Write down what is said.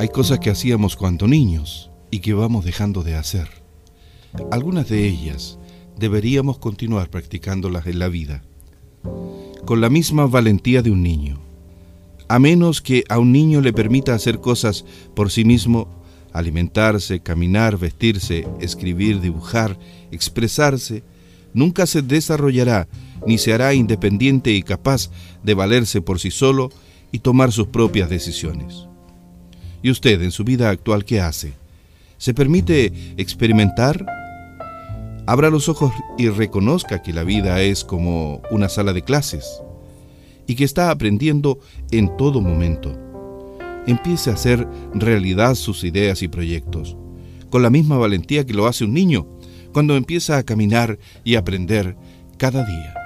Hay cosas que hacíamos cuando niños y que vamos dejando de hacer. Algunas de ellas deberíamos continuar practicándolas en la vida, con la misma valentía de un niño. A menos que a un niño le permita hacer cosas por sí mismo, alimentarse, caminar, vestirse, escribir, dibujar, expresarse, nunca se desarrollará ni se hará independiente y capaz de valerse por sí solo y tomar sus propias decisiones. ¿Y usted en su vida actual qué hace? ¿Se permite experimentar? Abra los ojos y reconozca que la vida es como una sala de clases y que está aprendiendo en todo momento. Empiece a hacer realidad sus ideas y proyectos, con la misma valentía que lo hace un niño cuando empieza a caminar y aprender cada día.